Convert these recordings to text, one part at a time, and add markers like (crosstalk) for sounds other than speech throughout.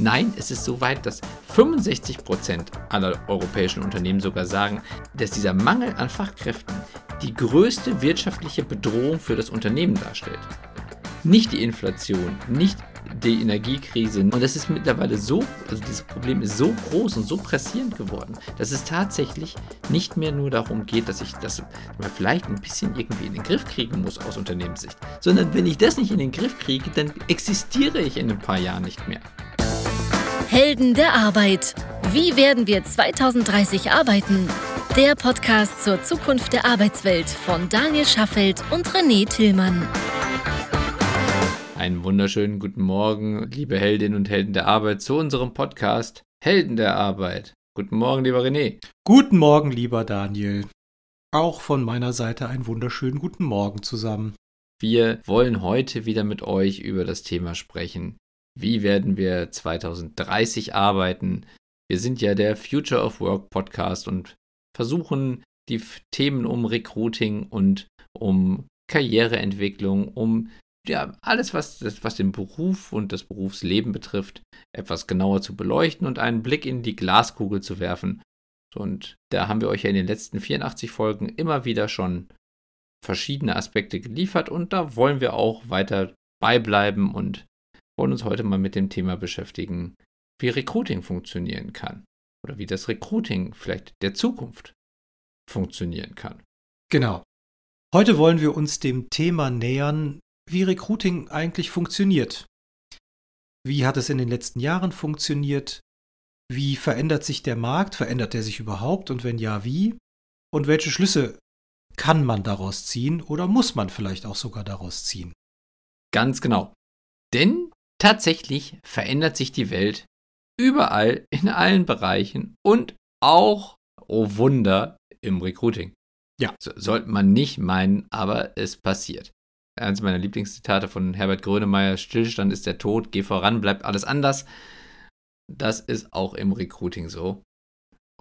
Nein, es ist so weit, dass 65 Prozent aller europäischen Unternehmen sogar sagen, dass dieser Mangel an Fachkräften die größte wirtschaftliche Bedrohung für das Unternehmen darstellt. Nicht die Inflation, nicht die Energiekrise. Und das ist mittlerweile so, also dieses Problem ist so groß und so pressierend geworden, dass es tatsächlich nicht mehr nur darum geht, dass ich das vielleicht ein bisschen irgendwie in den Griff kriegen muss aus Unternehmenssicht, sondern wenn ich das nicht in den Griff kriege, dann existiere ich in ein paar Jahren nicht mehr. Helden der Arbeit. Wie werden wir 2030 arbeiten? Der Podcast zur Zukunft der Arbeitswelt von Daniel Schaffelt und René Tillmann. Einen wunderschönen guten Morgen, liebe Heldinnen und Helden der Arbeit, zu unserem Podcast Helden der Arbeit. Guten Morgen, lieber René. Guten Morgen, lieber Daniel. Auch von meiner Seite einen wunderschönen guten Morgen zusammen. Wir wollen heute wieder mit euch über das Thema sprechen. Wie werden wir 2030 arbeiten? Wir sind ja der Future of Work Podcast und versuchen die Themen um Recruiting und um Karriereentwicklung, um ja, alles, was, was den Beruf und das Berufsleben betrifft, etwas genauer zu beleuchten und einen Blick in die Glaskugel zu werfen. Und da haben wir euch ja in den letzten 84 Folgen immer wieder schon verschiedene Aspekte geliefert und da wollen wir auch weiter beibleiben und wollen uns heute mal mit dem Thema beschäftigen, wie Recruiting funktionieren kann oder wie das Recruiting vielleicht der Zukunft funktionieren kann. Genau. Heute wollen wir uns dem Thema nähern, wie Recruiting eigentlich funktioniert. Wie hat es in den letzten Jahren funktioniert? Wie verändert sich der Markt? Verändert er sich überhaupt? Und wenn ja, wie? Und welche Schlüsse kann man daraus ziehen oder muss man vielleicht auch sogar daraus ziehen? Ganz genau. Denn tatsächlich verändert sich die Welt überall in allen Bereichen und auch, oh Wunder, im Recruiting. Ja. So, sollte man nicht meinen, aber es passiert eines meiner Lieblingszitate von Herbert Grönemeyer, Stillstand ist der Tod, geh voran, bleibt alles anders. Das ist auch im Recruiting so.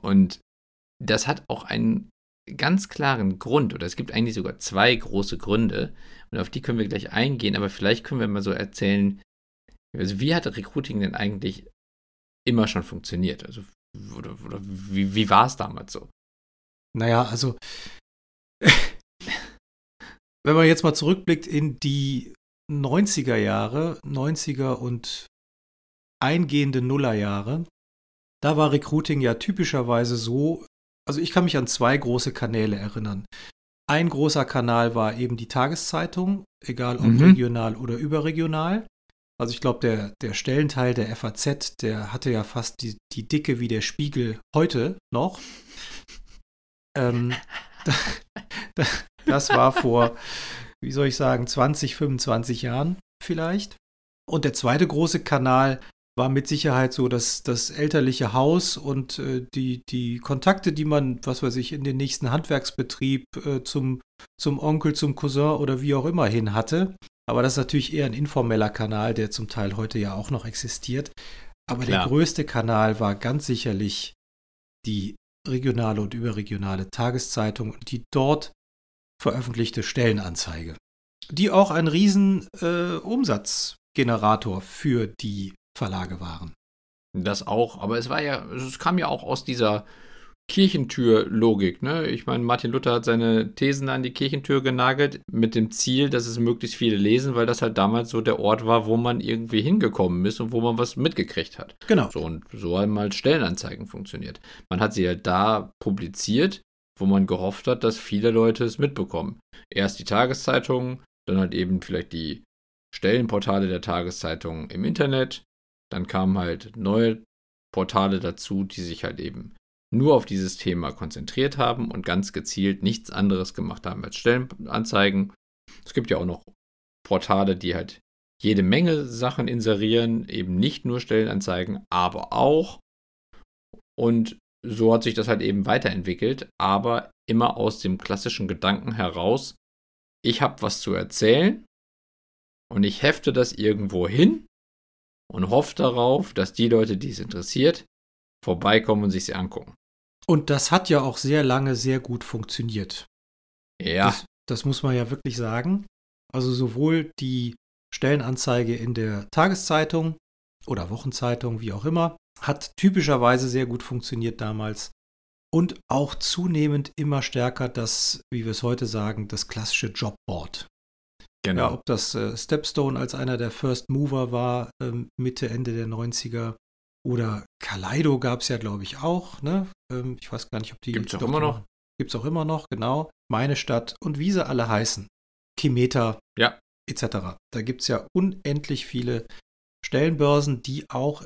Und das hat auch einen ganz klaren Grund, oder es gibt eigentlich sogar zwei große Gründe, und auf die können wir gleich eingehen, aber vielleicht können wir mal so erzählen, also wie hat Recruiting denn eigentlich immer schon funktioniert? Also, oder, oder wie, wie war es damals so? Naja, also wenn man jetzt mal zurückblickt in die 90er Jahre, 90er und eingehende Nullerjahre, da war Recruiting ja typischerweise so, also ich kann mich an zwei große Kanäle erinnern. Ein großer Kanal war eben die Tageszeitung, egal ob mhm. regional oder überregional. Also ich glaube, der, der Stellenteil der FAZ, der hatte ja fast die, die Dicke wie der Spiegel heute noch. (laughs) Ähm, da, da, das war vor, wie soll ich sagen, 20, 25 Jahren vielleicht. Und der zweite große Kanal war mit Sicherheit so dass das elterliche Haus und äh, die, die Kontakte, die man, was weiß ich, in den nächsten Handwerksbetrieb äh, zum, zum Onkel, zum Cousin oder wie auch immer hin hatte. Aber das ist natürlich eher ein informeller Kanal, der zum Teil heute ja auch noch existiert. Aber Klar. der größte Kanal war ganz sicherlich die regionale und überregionale Tageszeitung, die dort veröffentlichte Stellenanzeige, die auch ein riesen äh, Umsatzgenerator für die Verlage waren. Das auch, aber es war ja, es kam ja auch aus dieser Kirchentür-Logik. Ne? Ich meine, Martin Luther hat seine Thesen an die Kirchentür genagelt mit dem Ziel, dass es möglichst viele lesen, weil das halt damals so der Ort war, wo man irgendwie hingekommen ist und wo man was mitgekriegt hat. Genau. So, und so haben halt Stellenanzeigen funktioniert. Man hat sie halt da publiziert wo man gehofft hat, dass viele Leute es mitbekommen. Erst die Tageszeitungen, dann halt eben vielleicht die Stellenportale der Tageszeitungen im Internet, dann kamen halt neue Portale dazu, die sich halt eben nur auf dieses Thema konzentriert haben und ganz gezielt nichts anderes gemacht haben als Stellenanzeigen. Es gibt ja auch noch Portale, die halt jede Menge Sachen inserieren, eben nicht nur Stellenanzeigen, aber auch. Und so hat sich das halt eben weiterentwickelt, aber immer aus dem klassischen Gedanken heraus, ich habe was zu erzählen und ich hefte das irgendwo hin und hoffe darauf, dass die Leute, die es interessiert, vorbeikommen und sich sie angucken. Und das hat ja auch sehr lange sehr gut funktioniert. Ja. Das, das muss man ja wirklich sagen. Also sowohl die Stellenanzeige in der Tageszeitung oder Wochenzeitung, wie auch immer. Hat typischerweise sehr gut funktioniert damals. Und auch zunehmend immer stärker das, wie wir es heute sagen, das klassische Jobboard. Genau. Ja, ob das äh, Stepstone als einer der First Mover war, ähm, Mitte, Ende der 90er. Oder Kaleido gab es ja, glaube ich, auch. Ne? Ähm, ich weiß gar nicht, ob die. Gibt es auch immer noch? Gibt es auch immer noch, genau. Meine Stadt und wie sie alle heißen. Kimeter. Ja. Etc. Da gibt es ja unendlich viele Stellenbörsen, die auch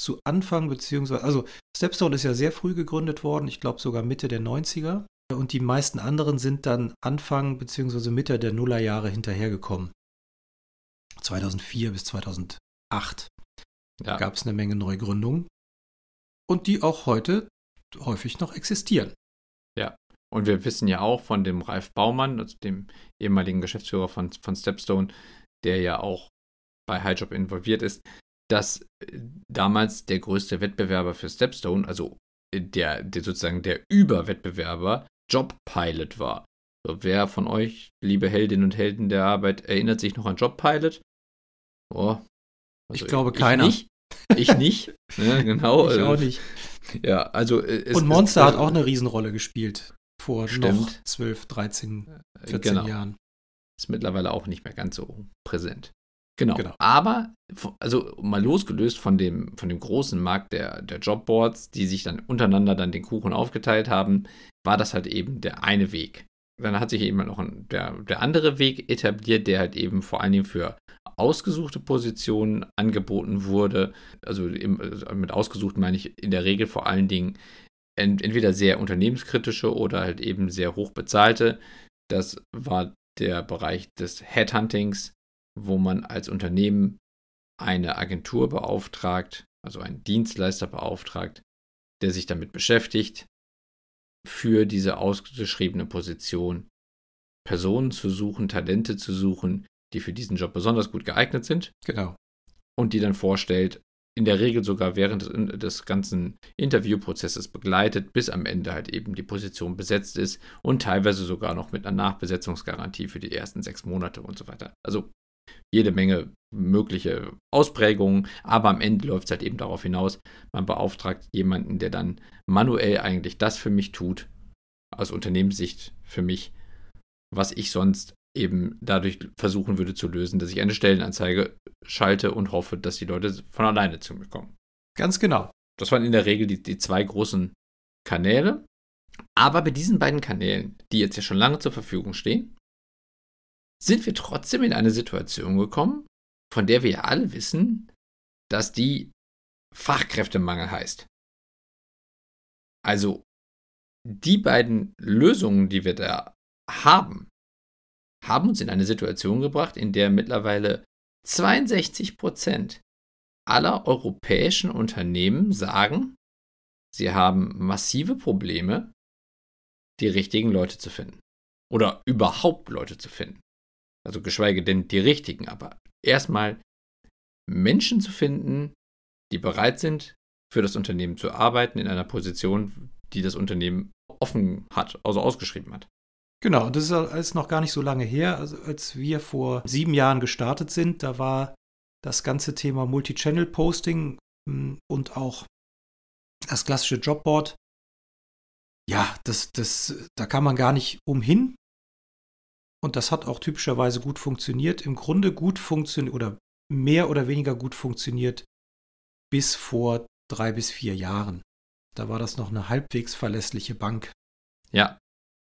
zu Anfang, beziehungsweise, also Stepstone ist ja sehr früh gegründet worden, ich glaube sogar Mitte der 90er. Und die meisten anderen sind dann Anfang beziehungsweise Mitte der Nullerjahre hinterhergekommen. 2004 bis 2008 ja. gab es eine Menge Neugründungen und die auch heute häufig noch existieren. Ja, und wir wissen ja auch von dem Ralf Baumann, also dem ehemaligen Geschäftsführer von, von Stepstone, der ja auch bei Highjob involviert ist, dass äh, damals der größte Wettbewerber für Stepstone, also der, der sozusagen der Überwettbewerber, Jobpilot war. So, wer von euch, liebe Heldinnen und Helden der Arbeit, erinnert sich noch an Jobpilot? Oh, also ich glaube keiner. Ich nicht. Ich nicht. ja, (laughs) genau. Ich auch also nicht. Ja, also äh, es, Und Monster es, hat auch eine Riesenrolle gespielt. Vor stimmt. noch 12, 13, 14 genau. Jahren. Ist mittlerweile auch nicht mehr ganz so präsent. Genau. genau. Aber, also mal losgelöst von dem, von dem großen Markt der, der Jobboards, die sich dann untereinander dann den Kuchen aufgeteilt haben, war das halt eben der eine Weg. Dann hat sich eben noch ein, der, der andere Weg etabliert, der halt eben vor allen Dingen für ausgesuchte Positionen angeboten wurde. Also im, mit ausgesucht meine ich in der Regel vor allen Dingen ent, entweder sehr unternehmenskritische oder halt eben sehr hoch bezahlte. Das war der Bereich des Headhuntings, wo man als Unternehmen eine Agentur beauftragt, also einen Dienstleister beauftragt, der sich damit beschäftigt, für diese ausgeschriebene Position Personen zu suchen, Talente zu suchen, die für diesen Job besonders gut geeignet sind. Genau. Und die dann vorstellt, in der Regel sogar während des, des, ganzen Interviewprozesses begleitet, bis am Ende halt eben die Position besetzt ist und teilweise sogar noch mit einer Nachbesetzungsgarantie für die ersten sechs Monate und so weiter. Also jede Menge mögliche Ausprägungen, aber am Ende läuft es halt eben darauf hinaus, man beauftragt jemanden, der dann manuell eigentlich das für mich tut, aus Unternehmenssicht für mich, was ich sonst eben dadurch versuchen würde zu lösen, dass ich eine Stellenanzeige schalte und hoffe, dass die Leute von alleine zu mir kommen. Ganz genau. Das waren in der Regel die, die zwei großen Kanäle. Aber bei diesen beiden Kanälen, die jetzt ja schon lange zur Verfügung stehen, sind wir trotzdem in eine Situation gekommen, von der wir ja alle wissen, dass die Fachkräftemangel heißt. Also die beiden Lösungen, die wir da haben, haben uns in eine Situation gebracht, in der mittlerweile 62 Prozent aller europäischen Unternehmen sagen, sie haben massive Probleme, die richtigen Leute zu finden. Oder überhaupt Leute zu finden. Also geschweige denn die richtigen, aber erstmal Menschen zu finden, die bereit sind, für das Unternehmen zu arbeiten in einer Position, die das Unternehmen offen hat, also ausgeschrieben hat. Genau, das ist alles noch gar nicht so lange her. Also als wir vor sieben Jahren gestartet sind, da war das ganze Thema Multi-Channel-Posting hm, und auch das klassische Jobboard. Ja, das, das, da kann man gar nicht umhin. Und das hat auch typischerweise gut funktioniert. Im Grunde gut funktioniert oder mehr oder weniger gut funktioniert bis vor drei bis vier Jahren. Da war das noch eine halbwegs verlässliche Bank. Ja.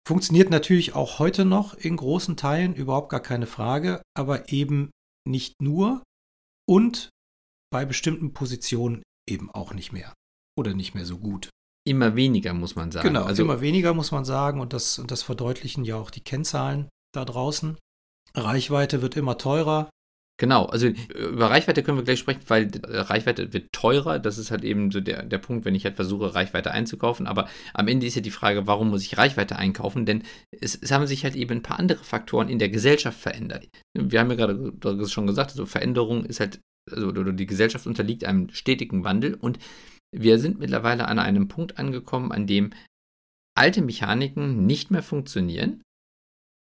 Funktioniert natürlich auch heute noch in großen Teilen, überhaupt gar keine Frage, aber eben nicht nur und bei bestimmten Positionen eben auch nicht mehr oder nicht mehr so gut. Immer weniger, muss man sagen. Genau, also immer weniger, muss man sagen, und das, und das verdeutlichen ja auch die Kennzahlen da draußen. Reichweite wird immer teurer. Genau, also über Reichweite können wir gleich sprechen, weil Reichweite wird teurer. Das ist halt eben so der, der Punkt, wenn ich halt versuche, Reichweite einzukaufen. Aber am Ende ist ja die Frage, warum muss ich Reichweite einkaufen? Denn es, es haben sich halt eben ein paar andere Faktoren in der Gesellschaft verändert. Wir haben ja gerade schon gesagt, also Veränderung ist halt, also die Gesellschaft unterliegt einem stetigen Wandel und wir sind mittlerweile an einem Punkt angekommen, an dem alte Mechaniken nicht mehr funktionieren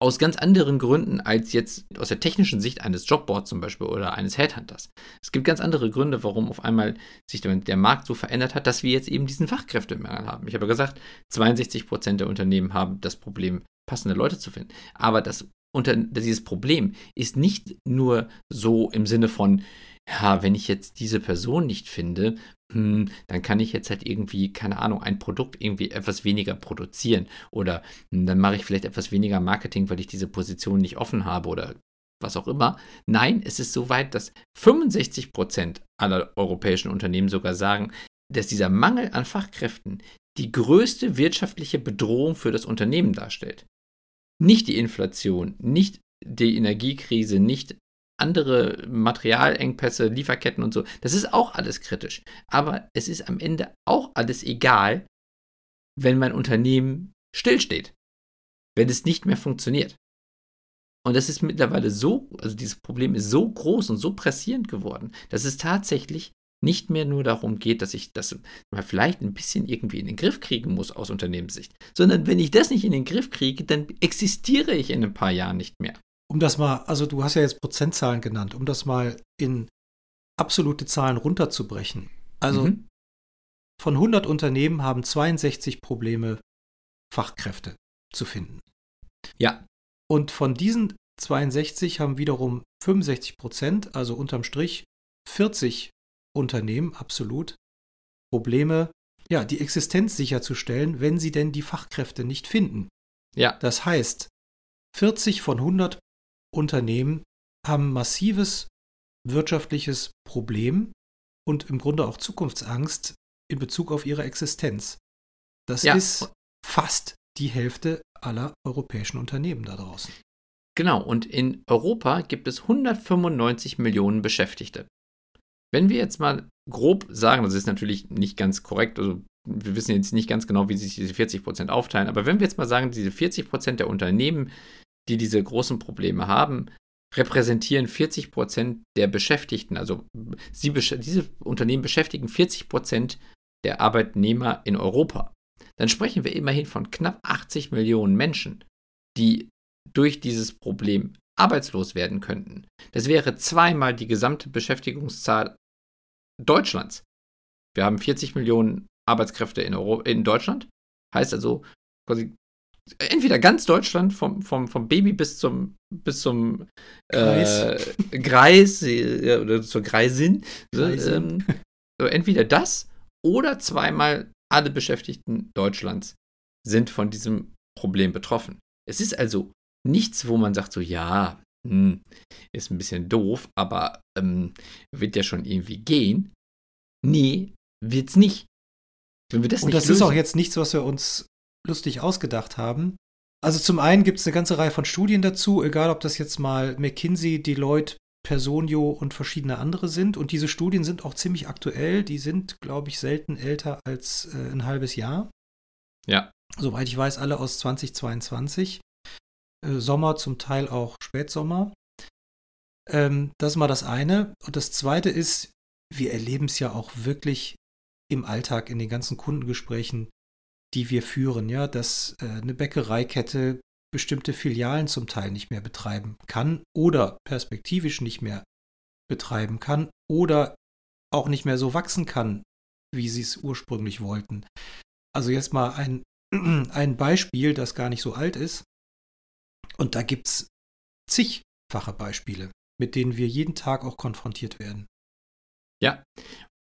aus ganz anderen Gründen als jetzt aus der technischen Sicht eines Jobboards zum Beispiel oder eines Headhunters. Es gibt ganz andere Gründe, warum auf einmal sich der Markt so verändert hat, dass wir jetzt eben diesen Fachkräftemangel haben. Ich habe ja gesagt, 62 Prozent der Unternehmen haben das Problem, passende Leute zu finden. Aber das unter, dieses Problem ist nicht nur so im Sinne von, ja, wenn ich jetzt diese Person nicht finde, dann kann ich jetzt halt irgendwie, keine Ahnung, ein Produkt irgendwie etwas weniger produzieren oder hm, dann mache ich vielleicht etwas weniger Marketing, weil ich diese Position nicht offen habe oder was auch immer. Nein, es ist so weit, dass 65 Prozent aller europäischen Unternehmen sogar sagen, dass dieser Mangel an Fachkräften die größte wirtschaftliche Bedrohung für das Unternehmen darstellt. Nicht die Inflation, nicht die Energiekrise, nicht andere Materialengpässe, Lieferketten und so. Das ist auch alles kritisch. Aber es ist am Ende auch alles egal, wenn mein Unternehmen stillsteht. Wenn es nicht mehr funktioniert. Und das ist mittlerweile so, also dieses Problem ist so groß und so pressierend geworden, dass es tatsächlich nicht mehr nur darum geht, dass ich das mal vielleicht ein bisschen irgendwie in den Griff kriegen muss aus Unternehmenssicht, sondern wenn ich das nicht in den Griff kriege, dann existiere ich in ein paar Jahren nicht mehr um das mal, also du hast ja jetzt Prozentzahlen genannt, um das mal in absolute Zahlen runterzubrechen. Also mhm. von 100 Unternehmen haben 62 Probleme, Fachkräfte zu finden. Ja. Und von diesen 62 haben wiederum 65 Prozent, also unterm Strich 40 Unternehmen absolut Probleme, ja, die Existenz sicherzustellen, wenn sie denn die Fachkräfte nicht finden. Ja. Das heißt, 40 von 100 Unternehmen haben massives wirtschaftliches Problem und im Grunde auch Zukunftsangst in Bezug auf ihre Existenz. Das ja. ist fast die Hälfte aller europäischen Unternehmen da draußen. Genau, und in Europa gibt es 195 Millionen Beschäftigte. Wenn wir jetzt mal grob sagen, das ist natürlich nicht ganz korrekt, also wir wissen jetzt nicht ganz genau, wie sich diese 40 Prozent aufteilen, aber wenn wir jetzt mal sagen, diese 40 Prozent der Unternehmen die diese großen Probleme haben, repräsentieren 40 Prozent der Beschäftigten. Also sie, diese Unternehmen beschäftigen 40 Prozent der Arbeitnehmer in Europa. Dann sprechen wir immerhin von knapp 80 Millionen Menschen, die durch dieses Problem arbeitslos werden könnten. Das wäre zweimal die gesamte Beschäftigungszahl Deutschlands. Wir haben 40 Millionen Arbeitskräfte in, Euro in Deutschland. Heißt also quasi entweder ganz Deutschland, vom, vom, vom Baby bis zum, bis zum äh, Greis äh, oder zur Greisin. Ähm, entweder das oder zweimal alle Beschäftigten Deutschlands sind von diesem Problem betroffen. Es ist also nichts, wo man sagt, so ja, hm, ist ein bisschen doof, aber ähm, wird ja schon irgendwie gehen. Nee, wird's nicht. Wenn wir das Und nicht das lösen, ist auch jetzt nichts, was wir uns lustig ausgedacht haben. Also zum einen gibt es eine ganze Reihe von Studien dazu, egal ob das jetzt mal McKinsey, Deloitte, Personio und verschiedene andere sind. Und diese Studien sind auch ziemlich aktuell. Die sind, glaube ich, selten älter als äh, ein halbes Jahr. Ja. Soweit ich weiß, alle aus 2022. Äh, Sommer, zum Teil auch Spätsommer. Ähm, das ist mal das eine. Und das zweite ist, wir erleben es ja auch wirklich im Alltag, in den ganzen Kundengesprächen, die wir führen, ja, dass äh, eine Bäckereikette bestimmte Filialen zum Teil nicht mehr betreiben kann oder perspektivisch nicht mehr betreiben kann oder auch nicht mehr so wachsen kann, wie sie es ursprünglich wollten. Also jetzt mal ein, (clears throat) ein Beispiel, das gar nicht so alt ist. Und da gibt es zigfache Beispiele, mit denen wir jeden Tag auch konfrontiert werden. Ja,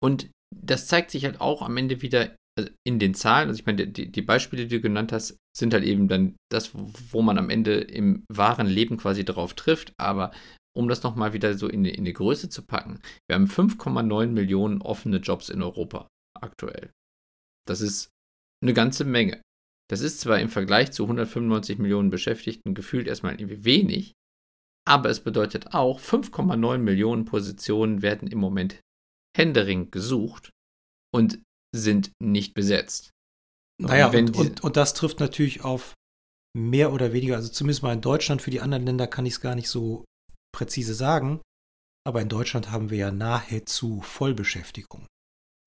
und das zeigt sich halt auch am Ende wieder also in den Zahlen, also ich meine, die, die Beispiele, die du genannt hast, sind halt eben dann das, wo man am Ende im wahren Leben quasi drauf trifft. Aber um das nochmal wieder so in die, in die Größe zu packen, wir haben 5,9 Millionen offene Jobs in Europa aktuell. Das ist eine ganze Menge. Das ist zwar im Vergleich zu 195 Millionen Beschäftigten gefühlt erstmal irgendwie wenig, aber es bedeutet auch, 5,9 Millionen Positionen werden im Moment händeringend gesucht. Und sind nicht besetzt. Naja, und, und, und, das trifft natürlich auf mehr oder weniger, also zumindest mal in Deutschland, für die anderen Länder kann ich es gar nicht so präzise sagen, aber in Deutschland haben wir ja nahezu Vollbeschäftigung.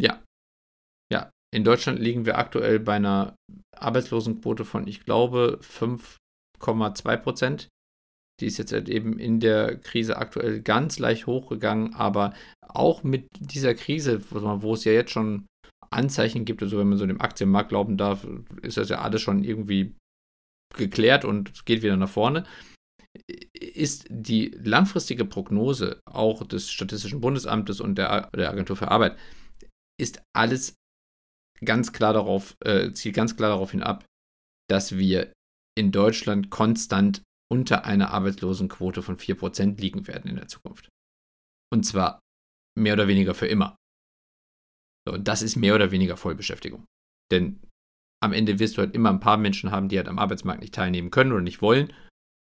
Ja. Ja, in Deutschland liegen wir aktuell bei einer Arbeitslosenquote von, ich glaube, 5, 8,2 Prozent. Die ist jetzt halt eben in der Krise aktuell ganz leicht hochgegangen, aber auch mit dieser Krise, wo es ja jetzt schon Anzeichen gibt, also wenn man so dem Aktienmarkt glauben darf, ist das ja alles schon irgendwie geklärt und geht wieder nach vorne, ist die langfristige Prognose auch des Statistischen Bundesamtes und der, der Agentur für Arbeit, ist alles ganz klar darauf, äh, zielt ganz klar darauf hin ab, dass wir in Deutschland konstant unter einer Arbeitslosenquote von 4% liegen werden in der Zukunft. Und zwar mehr oder weniger für immer. Und das ist mehr oder weniger Vollbeschäftigung. Denn am Ende wirst du halt immer ein paar Menschen haben, die halt am Arbeitsmarkt nicht teilnehmen können oder nicht wollen,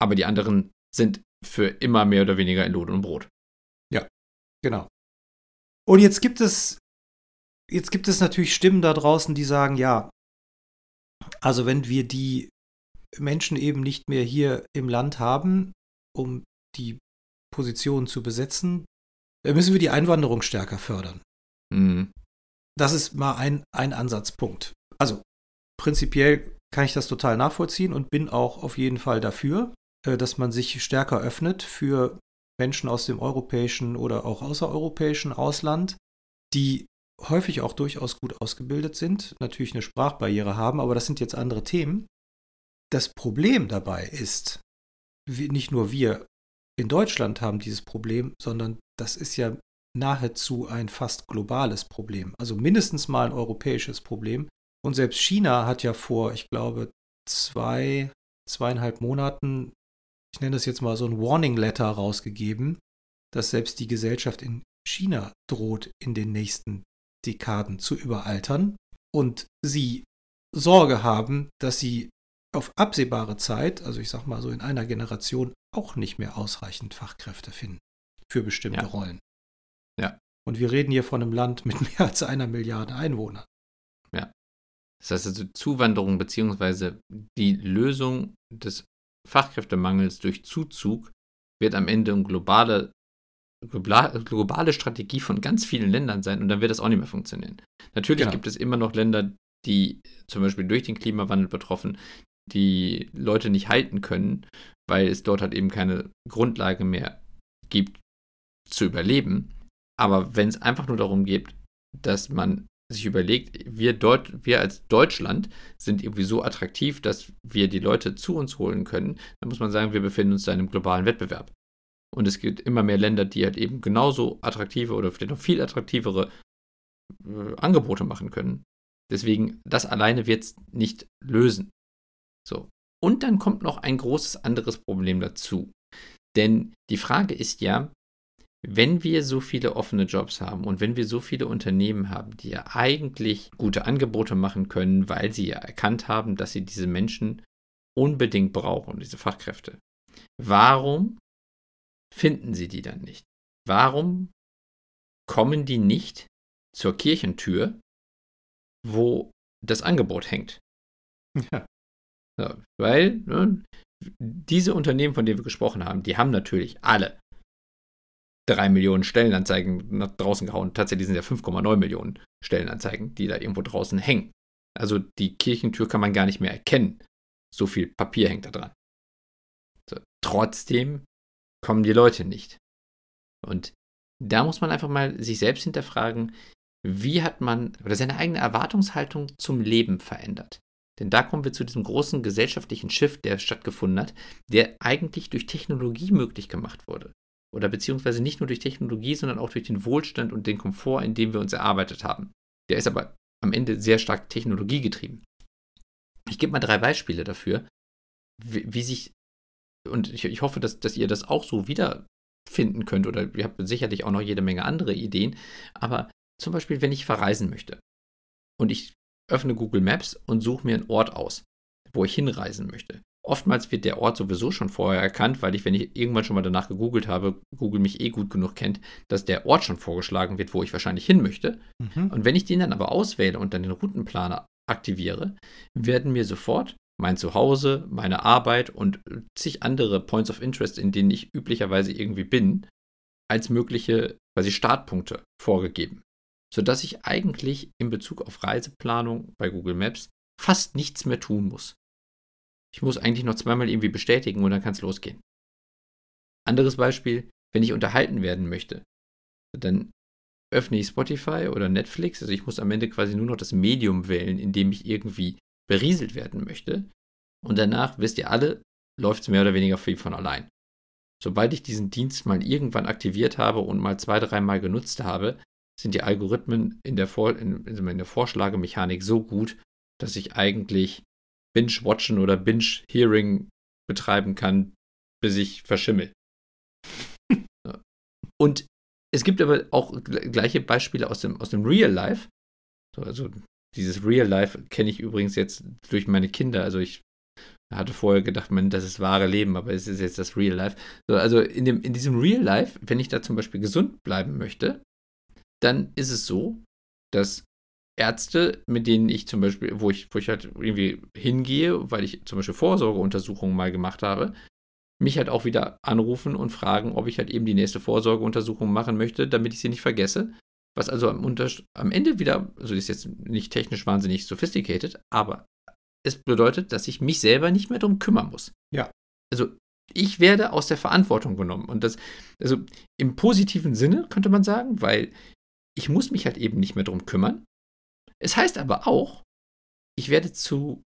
aber die anderen sind für immer mehr oder weniger in Lohn und Brot. Ja, genau. Und jetzt gibt es, jetzt gibt es natürlich Stimmen da draußen, die sagen, ja, also wenn wir die Menschen eben nicht mehr hier im Land haben, um die Positionen zu besetzen, dann müssen wir die Einwanderung stärker fördern. Mhm. Das ist mal ein, ein Ansatzpunkt. Also prinzipiell kann ich das total nachvollziehen und bin auch auf jeden Fall dafür, äh, dass man sich stärker öffnet für Menschen aus dem europäischen oder auch außereuropäischen Ausland, die häufig auch durchaus gut ausgebildet sind, natürlich eine Sprachbarriere haben, aber das sind jetzt andere Themen. Das Problem dabei ist, nicht nur wir in Deutschland haben dieses Problem, sondern das ist ja nahezu ein fast globales Problem, also mindestens mal ein europäisches Problem. Und selbst China hat ja vor, ich glaube, zwei, zweieinhalb Monaten, ich nenne das jetzt mal so ein Warning Letter rausgegeben, dass selbst die Gesellschaft in China droht, in den nächsten Dekaden zu überaltern und sie Sorge haben, dass sie auf absehbare Zeit, also ich sag mal so in einer Generation, auch nicht mehr ausreichend Fachkräfte finden für bestimmte ja. Rollen. Ja. Und wir reden hier von einem Land mit (laughs) mehr als einer Milliarde Einwohnern. Ja. Das heißt also Zuwanderung bzw. die Lösung des Fachkräftemangels durch Zuzug wird am Ende eine globale, globale Strategie von ganz vielen Ländern sein und dann wird das auch nicht mehr funktionieren. Natürlich genau. gibt es immer noch Länder, die zum Beispiel durch den Klimawandel betroffen, die Leute nicht halten können, weil es dort halt eben keine Grundlage mehr gibt zu überleben. Aber wenn es einfach nur darum geht, dass man sich überlegt, wir, dort, wir als Deutschland sind irgendwie so attraktiv, dass wir die Leute zu uns holen können, dann muss man sagen, wir befinden uns da in einem globalen Wettbewerb. Und es gibt immer mehr Länder, die halt eben genauso attraktive oder vielleicht noch viel attraktivere äh, Angebote machen können. Deswegen, das alleine wird es nicht lösen. So. Und dann kommt noch ein großes anderes Problem dazu. Denn die Frage ist ja, wenn wir so viele offene Jobs haben und wenn wir so viele Unternehmen haben, die ja eigentlich gute Angebote machen können, weil sie ja erkannt haben, dass sie diese Menschen unbedingt brauchen, diese Fachkräfte, warum finden sie die dann nicht? Warum kommen die nicht zur Kirchentür, wo das Angebot hängt? Ja. Ja, weil ne, diese Unternehmen, von denen wir gesprochen haben, die haben natürlich alle drei Millionen Stellenanzeigen nach draußen gehauen. Tatsächlich sind ja 5,9 Millionen Stellenanzeigen, die da irgendwo draußen hängen. Also die Kirchentür kann man gar nicht mehr erkennen. So viel Papier hängt da dran. So, trotzdem kommen die Leute nicht. Und da muss man einfach mal sich selbst hinterfragen, wie hat man oder seine eigene Erwartungshaltung zum Leben verändert. Denn da kommen wir zu diesem großen gesellschaftlichen Shift, der stattgefunden hat, der eigentlich durch Technologie möglich gemacht wurde oder beziehungsweise nicht nur durch Technologie, sondern auch durch den Wohlstand und den Komfort, in dem wir uns erarbeitet haben. Der ist aber am Ende sehr stark technologiegetrieben. Ich gebe mal drei Beispiele dafür, wie, wie sich, und ich, ich hoffe, dass, dass ihr das auch so wiederfinden könnt, oder ihr habt sicherlich auch noch jede Menge andere Ideen, aber zum Beispiel, wenn ich verreisen möchte und ich öffne Google Maps und suche mir einen Ort aus, wo ich hinreisen möchte. Oftmals wird der Ort sowieso schon vorher erkannt, weil ich, wenn ich irgendwann schon mal danach gegoogelt habe, Google mich eh gut genug kennt, dass der Ort schon vorgeschlagen wird, wo ich wahrscheinlich hin möchte. Mhm. Und wenn ich den dann aber auswähle und dann den Routenplaner aktiviere, werden mir sofort mein Zuhause, meine Arbeit und zig andere Points of Interest, in denen ich üblicherweise irgendwie bin, als mögliche quasi Startpunkte vorgegeben. Sodass ich eigentlich in Bezug auf Reiseplanung bei Google Maps fast nichts mehr tun muss. Ich muss eigentlich noch zweimal irgendwie bestätigen und dann kann es losgehen. Anderes Beispiel, wenn ich unterhalten werden möchte, dann öffne ich Spotify oder Netflix. Also ich muss am Ende quasi nur noch das Medium wählen, in dem ich irgendwie berieselt werden möchte. Und danach, wisst ihr alle, läuft es mehr oder weniger viel von allein. Sobald ich diesen Dienst mal irgendwann aktiviert habe und mal zwei, dreimal genutzt habe, sind die Algorithmen in der, Vor in, in der Vorschlagemechanik so gut, dass ich eigentlich Binge-Watchen oder Binge-Hearing betreiben kann, bis ich verschimmel. (laughs) und es gibt aber auch gleiche Beispiele aus dem, aus dem Real Life. also dieses Real Life kenne ich übrigens jetzt durch meine Kinder. Also ich hatte vorher gedacht, man, das ist wahre Leben, aber es ist jetzt das Real Life. So, also in, dem, in diesem Real Life, wenn ich da zum Beispiel gesund bleiben möchte, dann ist es so, dass Ärzte, mit denen ich zum Beispiel, wo ich, wo ich halt irgendwie hingehe, weil ich zum Beispiel Vorsorgeuntersuchungen mal gemacht habe, mich halt auch wieder anrufen und fragen, ob ich halt eben die nächste Vorsorgeuntersuchung machen möchte, damit ich sie nicht vergesse. Was also am, am Ende wieder, also ist jetzt nicht technisch wahnsinnig sophisticated, aber es bedeutet, dass ich mich selber nicht mehr darum kümmern muss. Ja. Also ich werde aus der Verantwortung genommen. Und das, also im positiven Sinne könnte man sagen, weil ich muss mich halt eben nicht mehr darum kümmern. Es heißt aber auch, ich werde zu,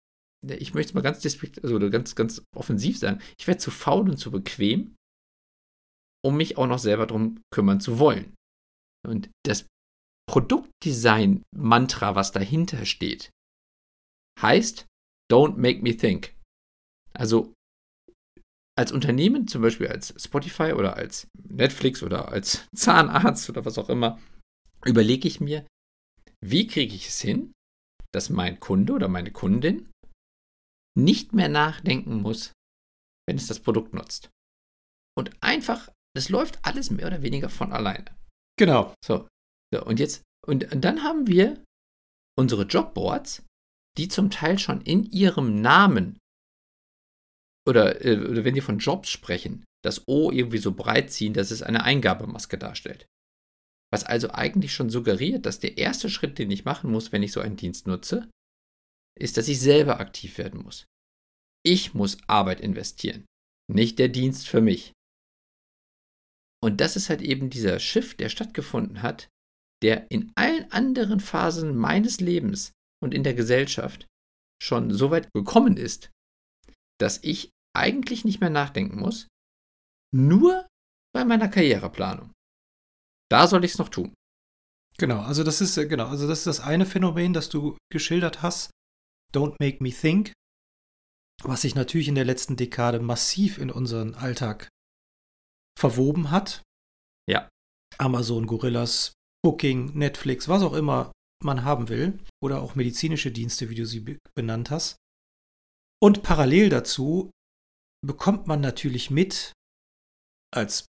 ich möchte mal ganz also ganz, ganz offensiv sagen, ich werde zu faul und zu bequem, um mich auch noch selber darum kümmern zu wollen. Und das Produktdesign-Mantra, was dahinter steht, heißt, don't make me think. Also als Unternehmen, zum Beispiel als Spotify oder als Netflix oder als (laughs) Zahnarzt oder was auch immer, überlege ich mir, wie kriege ich es hin, dass mein Kunde oder meine Kundin nicht mehr nachdenken muss, wenn es das Produkt nutzt. Und einfach, das läuft alles mehr oder weniger von alleine. Genau. So, so und jetzt, und, und dann haben wir unsere Jobboards, die zum Teil schon in ihrem Namen oder, äh, oder wenn die von Jobs sprechen, das O irgendwie so breit ziehen, dass es eine Eingabemaske darstellt. Was also eigentlich schon suggeriert, dass der erste Schritt, den ich machen muss, wenn ich so einen Dienst nutze, ist, dass ich selber aktiv werden muss. Ich muss Arbeit investieren, nicht der Dienst für mich. Und das ist halt eben dieser Shift, der stattgefunden hat, der in allen anderen Phasen meines Lebens und in der Gesellschaft schon so weit gekommen ist, dass ich eigentlich nicht mehr nachdenken muss, nur bei meiner Karriereplanung. Da soll ich es noch tun. Genau, also das ist äh, genau, also das ist das eine Phänomen, das du geschildert hast. Don't make me think, was sich natürlich in der letzten Dekade massiv in unseren Alltag verwoben hat. Ja. Amazon, Gorillas, Booking, Netflix, was auch immer man haben will, oder auch medizinische Dienste, wie du sie benannt hast. Und parallel dazu bekommt man natürlich mit, als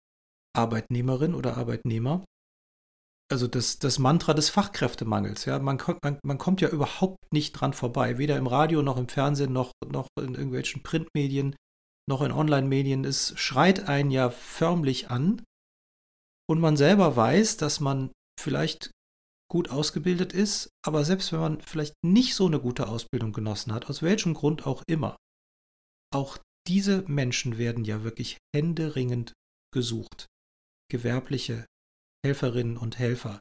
Arbeitnehmerin oder Arbeitnehmer. Also das, das Mantra des Fachkräftemangels. Ja? Man, man, man kommt ja überhaupt nicht dran vorbei, weder im Radio noch im Fernsehen noch, noch in irgendwelchen Printmedien noch in Online-Medien. Es schreit einen ja förmlich an und man selber weiß, dass man vielleicht gut ausgebildet ist, aber selbst wenn man vielleicht nicht so eine gute Ausbildung genossen hat, aus welchem Grund auch immer, auch diese Menschen werden ja wirklich händeringend gesucht gewerbliche Helferinnen und Helfer,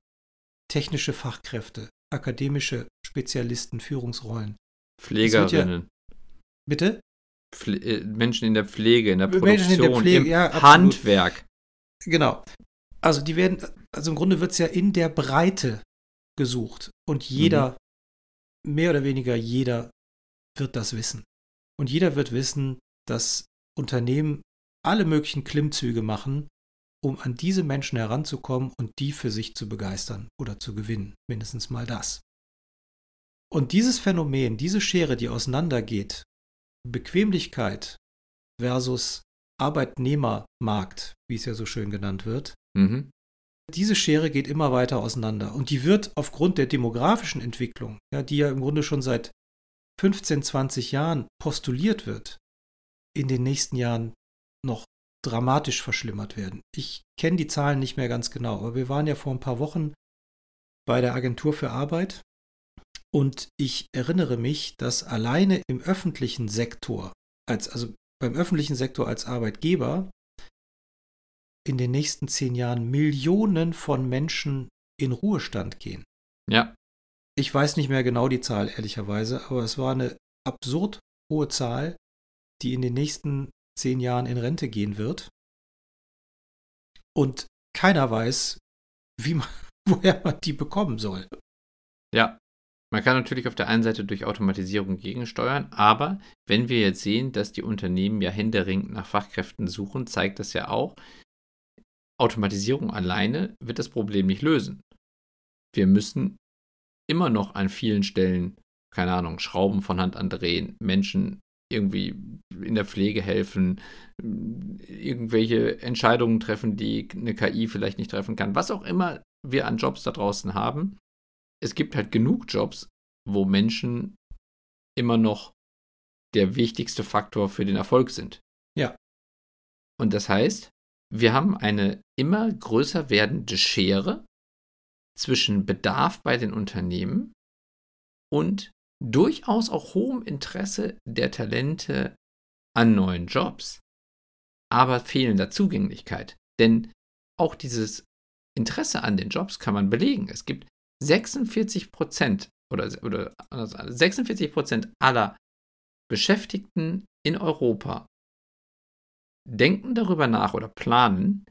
technische Fachkräfte, akademische Spezialisten, Führungsrollen. Pflegerinnen. Ja, bitte? Pfle äh, Menschen in der Pflege, in der Produktion, in der Pflege, im ja, Handwerk. Genau. Also die werden, also im Grunde wird es ja in der Breite gesucht. Und jeder, mhm. mehr oder weniger jeder, wird das wissen. Und jeder wird wissen, dass Unternehmen alle möglichen Klimmzüge machen, um an diese Menschen heranzukommen und die für sich zu begeistern oder zu gewinnen. Mindestens mal das. Und dieses Phänomen, diese Schere, die auseinandergeht, Bequemlichkeit versus Arbeitnehmermarkt, wie es ja so schön genannt wird, mhm. diese Schere geht immer weiter auseinander. Und die wird aufgrund der demografischen Entwicklung, ja, die ja im Grunde schon seit 15, 20 Jahren postuliert wird, in den nächsten Jahren noch dramatisch verschlimmert werden. Ich kenne die Zahlen nicht mehr ganz genau, aber wir waren ja vor ein paar Wochen bei der Agentur für Arbeit und ich erinnere mich, dass alleine im öffentlichen Sektor als, also beim öffentlichen Sektor als Arbeitgeber in den nächsten zehn Jahren Millionen von Menschen in Ruhestand gehen. Ja. Ich weiß nicht mehr genau die Zahl, ehrlicherweise, aber es war eine absurd hohe Zahl, die in den nächsten zehn Jahren in Rente gehen wird. Und keiner weiß, wie man, (laughs) woher man die bekommen soll. Ja. Man kann natürlich auf der einen Seite durch Automatisierung gegensteuern, aber wenn wir jetzt sehen, dass die Unternehmen ja händeringend nach Fachkräften suchen, zeigt das ja auch, Automatisierung alleine wird das Problem nicht lösen. Wir müssen immer noch an vielen Stellen, keine Ahnung, Schrauben von Hand andrehen, Menschen irgendwie in der Pflege helfen, irgendwelche Entscheidungen treffen, die eine KI vielleicht nicht treffen kann, was auch immer wir an Jobs da draußen haben. Es gibt halt genug Jobs, wo Menschen immer noch der wichtigste Faktor für den Erfolg sind. Ja. Und das heißt, wir haben eine immer größer werdende Schere zwischen Bedarf bei den Unternehmen und durchaus auch hohem Interesse der Talente an neuen Jobs, aber fehlender Zugänglichkeit. Denn auch dieses Interesse an den Jobs kann man belegen. Es gibt 46 Prozent oder, oder 46 Prozent aller Beschäftigten in Europa denken darüber nach oder planen,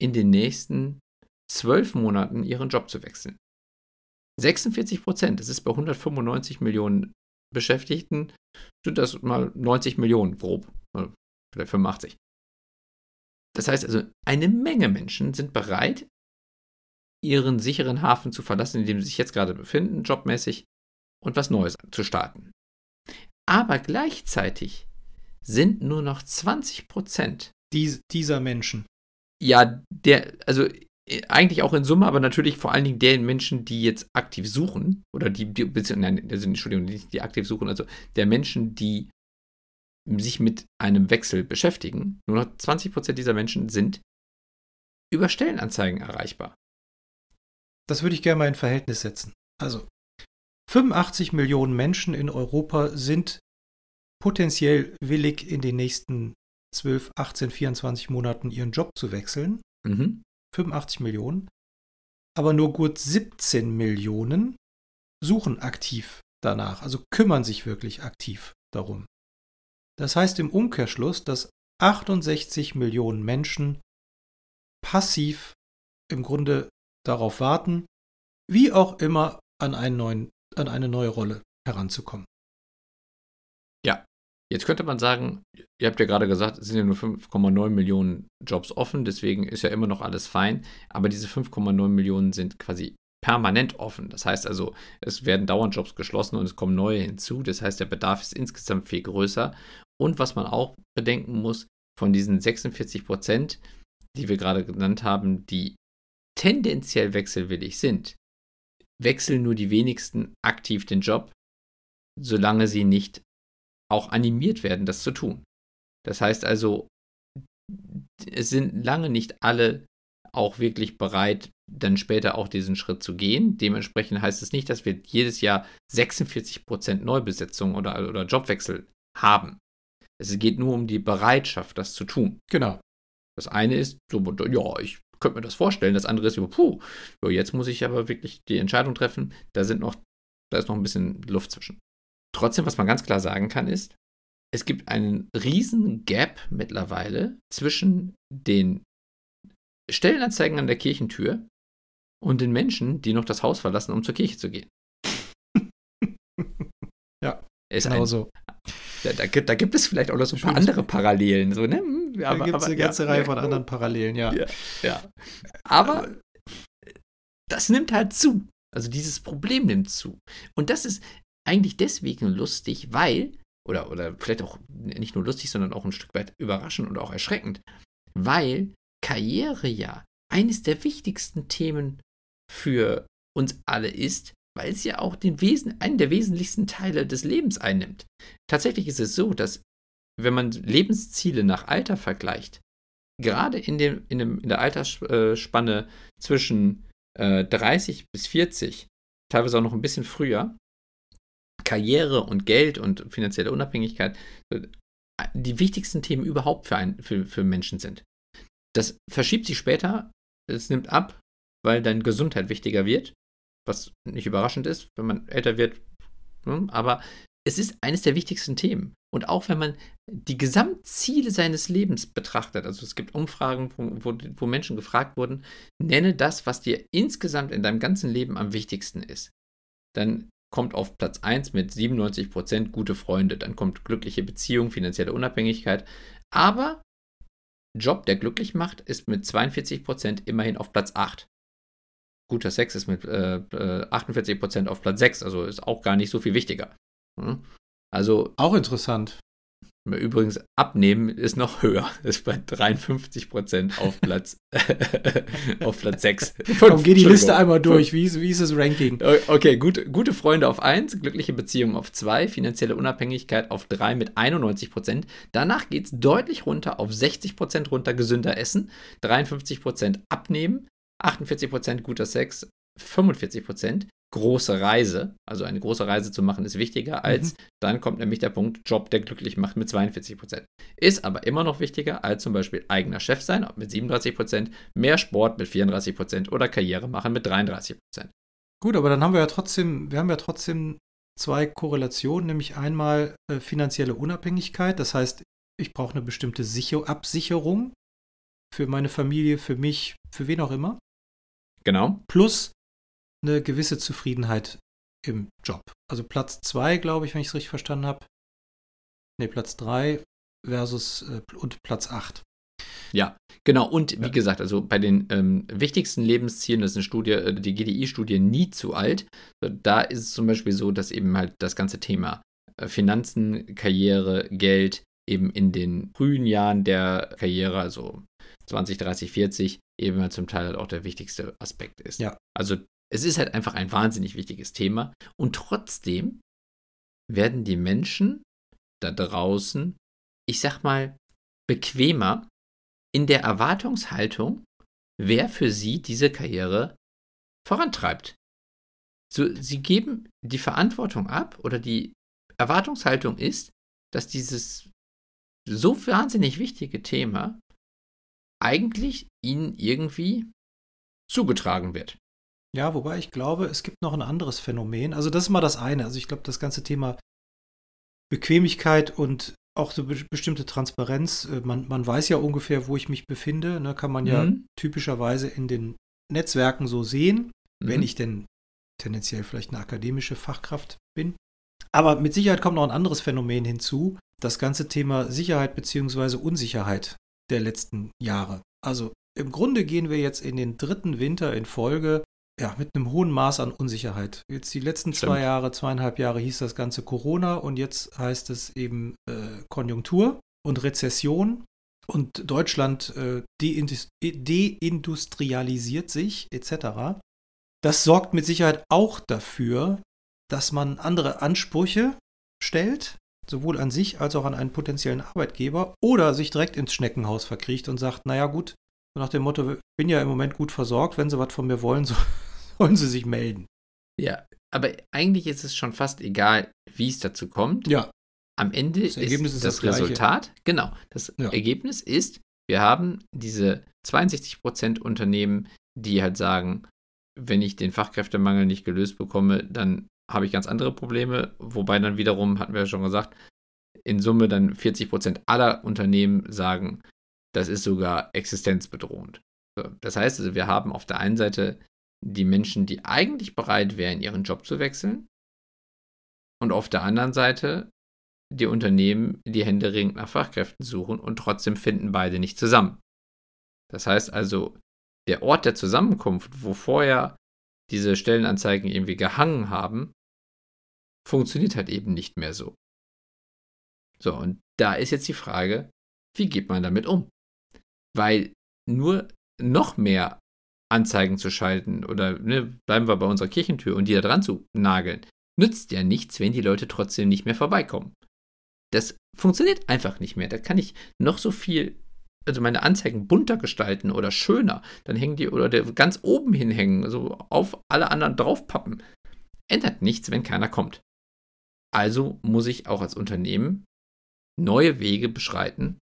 in den nächsten zwölf Monaten ihren Job zu wechseln. 46 Prozent, das ist bei 195 Millionen Beschäftigten, sind das mal 90 Millionen grob, vielleicht 85. Das heißt also, eine Menge Menschen sind bereit, ihren sicheren Hafen zu verlassen, in dem sie sich jetzt gerade befinden, jobmäßig, und was Neues zu starten. Aber gleichzeitig sind nur noch 20 Prozent Dies, dieser Menschen. Ja, der, also eigentlich auch in Summe, aber natürlich vor allen Dingen der Menschen, die jetzt aktiv suchen, oder die, die nein, also, Entschuldigung, nicht die aktiv suchen, also der Menschen, die sich mit einem Wechsel beschäftigen, nur noch 20% dieser Menschen sind über Stellenanzeigen erreichbar. Das würde ich gerne mal in Verhältnis setzen. Also 85 Millionen Menschen in Europa sind potenziell willig, in den nächsten 12, 18, 24 Monaten ihren Job zu wechseln. Mhm. 85 Millionen. Aber nur gut 17 Millionen suchen aktiv danach, also kümmern sich wirklich aktiv darum. Das heißt im Umkehrschluss, dass 68 Millionen Menschen passiv im Grunde darauf warten, wie auch immer an, neuen, an eine neue Rolle heranzukommen. Jetzt könnte man sagen, ihr habt ja gerade gesagt, es sind ja nur 5,9 Millionen Jobs offen, deswegen ist ja immer noch alles fein. Aber diese 5,9 Millionen sind quasi permanent offen. Das heißt also, es werden dauernd Jobs geschlossen und es kommen neue hinzu. Das heißt, der Bedarf ist insgesamt viel größer. Und was man auch bedenken muss, von diesen 46 Prozent, die wir gerade genannt haben, die tendenziell wechselwillig sind, wechseln nur die wenigsten aktiv den Job, solange sie nicht auch animiert werden, das zu tun. Das heißt also, es sind lange nicht alle auch wirklich bereit, dann später auch diesen Schritt zu gehen. Dementsprechend heißt es nicht, dass wir jedes Jahr 46% Neubesetzung oder, oder Jobwechsel haben. Es geht nur um die Bereitschaft, das zu tun. Genau. Das eine ist, so, ja, ich könnte mir das vorstellen. Das andere ist, puh, jetzt muss ich aber wirklich die Entscheidung treffen. Da sind noch, da ist noch ein bisschen Luft zwischen. Trotzdem, was man ganz klar sagen kann, ist, es gibt einen riesen Gap mittlerweile zwischen den Stellenanzeigen an der Kirchentür und den Menschen, die noch das Haus verlassen, um zur Kirche zu gehen. (laughs) ja, ist genau ein, so. Da, da, da, gibt es vielleicht auch noch so ein paar andere Parallelen. So, ne? Hm, da gibt es eine ganze ja, Reihe von anderen Parallelen, ja. ja. ja. Aber das nimmt halt zu. Also dieses Problem nimmt zu. Und das ist eigentlich deswegen lustig, weil, oder, oder vielleicht auch nicht nur lustig, sondern auch ein Stück weit überraschend und auch erschreckend, weil Karriere ja eines der wichtigsten Themen für uns alle ist, weil es ja auch den Wesen, einen der wesentlichsten Teile des Lebens einnimmt. Tatsächlich ist es so, dass wenn man Lebensziele nach Alter vergleicht, gerade in, dem, in, dem, in der Altersspanne zwischen äh, 30 bis 40, teilweise auch noch ein bisschen früher, Karriere und Geld und finanzielle Unabhängigkeit die wichtigsten Themen überhaupt für, ein, für, für Menschen sind. Das verschiebt sich später, es nimmt ab, weil deine Gesundheit wichtiger wird, was nicht überraschend ist, wenn man älter wird. Ne? Aber es ist eines der wichtigsten Themen. Und auch wenn man die Gesamtziele seines Lebens betrachtet, also es gibt Umfragen, wo, wo, Menschen gefragt wurden, nenne das, was dir insgesamt in deinem ganzen Leben am wichtigsten ist. Dann kommt auf Platz 1 mit 97% gute Freunde, dann kommt glückliche Beziehung, finanzielle Unabhängigkeit. Aber Job, der glücklich macht, ist mit 42% immerhin auf Platz 8. Guter Sex ist mit äh, 48% äh, auf Platz 6, also ist auch gar nicht so viel wichtiger. Hm? Also. Auch interessant. Übrigens, abnehmen ist noch höher. (laughs) Ist bei 53 auf Platz, (laughs) auf Platz 6. Komm, geh die Liste einmal durch. Wie ist, wie ist das Ranking? Okay, gut, gute Freunde auf 1, glückliche Beziehungen auf 2, finanzielle Unabhängigkeit auf 3 mit 91% Danach geht es deutlich runter auf 60 runter, gesünder essen, 53% abnehmen, 48% guter Sex, 45 große Reise, also eine große Reise zu machen, ist wichtiger als, mhm. dann kommt nämlich der Punkt, Job, der glücklich macht mit 42 Prozent. Ist aber immer noch wichtiger als zum Beispiel eigener Chef sein mit 37 Prozent, mehr Sport mit 34 Prozent oder Karriere machen mit 33 Prozent. Gut, aber dann haben wir ja trotzdem, wir haben ja trotzdem zwei Korrelationen, nämlich einmal äh, finanzielle Unabhängigkeit, das heißt, ich brauche eine bestimmte Sicher Absicherung für meine Familie, für mich, für wen auch immer. Genau. Plus eine gewisse Zufriedenheit im Job. Also Platz 2, glaube ich, wenn ich es richtig verstanden habe. Ne, Platz 3 versus äh, und Platz 8. Ja, genau. Und wie ja. gesagt, also bei den ähm, wichtigsten Lebenszielen, das ist eine Studie, äh, die GDI-Studie nie zu alt. Da ist es zum Beispiel so, dass eben halt das ganze Thema äh, Finanzen, Karriere, Geld eben in den frühen Jahren der Karriere, also 20, 30, 40, eben halt zum Teil halt auch der wichtigste Aspekt ist. Ja. Also es ist halt einfach ein wahnsinnig wichtiges Thema. Und trotzdem werden die Menschen da draußen, ich sag mal, bequemer in der Erwartungshaltung, wer für sie diese Karriere vorantreibt. So, sie geben die Verantwortung ab oder die Erwartungshaltung ist, dass dieses so wahnsinnig wichtige Thema eigentlich ihnen irgendwie zugetragen wird. Ja, wobei ich glaube, es gibt noch ein anderes Phänomen. Also das ist mal das eine. Also ich glaube, das ganze Thema Bequemlichkeit und auch so be bestimmte Transparenz, äh, man, man weiß ja ungefähr, wo ich mich befinde, ne, kann man ja mhm. typischerweise in den Netzwerken so sehen, mhm. wenn ich denn tendenziell vielleicht eine akademische Fachkraft bin. Aber mit Sicherheit kommt noch ein anderes Phänomen hinzu, das ganze Thema Sicherheit bzw. Unsicherheit der letzten Jahre. Also im Grunde gehen wir jetzt in den dritten Winter in Folge ja, mit einem hohen Maß an Unsicherheit. Jetzt die letzten Stimmt. zwei Jahre, zweieinhalb Jahre hieß das Ganze Corona und jetzt heißt es eben äh, Konjunktur und Rezession und Deutschland äh, deindustrialisiert sich etc. Das sorgt mit Sicherheit auch dafür, dass man andere Ansprüche stellt, sowohl an sich als auch an einen potenziellen Arbeitgeber oder sich direkt ins Schneckenhaus verkriecht und sagt, naja gut, nach dem Motto, ich bin ja im Moment gut versorgt, wenn sie was von mir wollen, so, sollen sie sich melden. Ja, aber eigentlich ist es schon fast egal, wie es dazu kommt. Ja. Am Ende das Ergebnis ist, das, das Resultat, genau, das ja. Ergebnis ist, wir haben diese 62% Unternehmen, die halt sagen, wenn ich den Fachkräftemangel nicht gelöst bekomme, dann habe ich ganz andere Probleme. Wobei dann wiederum, hatten wir ja schon gesagt, in Summe dann 40% aller Unternehmen sagen, das ist sogar existenzbedrohend. So, das heißt also, wir haben auf der einen Seite die Menschen, die eigentlich bereit wären, ihren Job zu wechseln. Und auf der anderen Seite die Unternehmen, die händeringend nach Fachkräften suchen und trotzdem finden beide nicht zusammen. Das heißt also, der Ort der Zusammenkunft, wo vorher diese Stellenanzeigen irgendwie gehangen haben, funktioniert halt eben nicht mehr so. So, und da ist jetzt die Frage, wie geht man damit um? Weil nur noch mehr Anzeigen zu schalten oder ne, bleiben wir bei unserer Kirchentür und die da dran zu nageln, nützt ja nichts, wenn die Leute trotzdem nicht mehr vorbeikommen. Das funktioniert einfach nicht mehr. Da kann ich noch so viel, also meine Anzeigen bunter gestalten oder schöner, dann hängen die oder ganz oben hinhängen, so auf alle anderen draufpappen. Ändert nichts, wenn keiner kommt. Also muss ich auch als Unternehmen neue Wege beschreiten,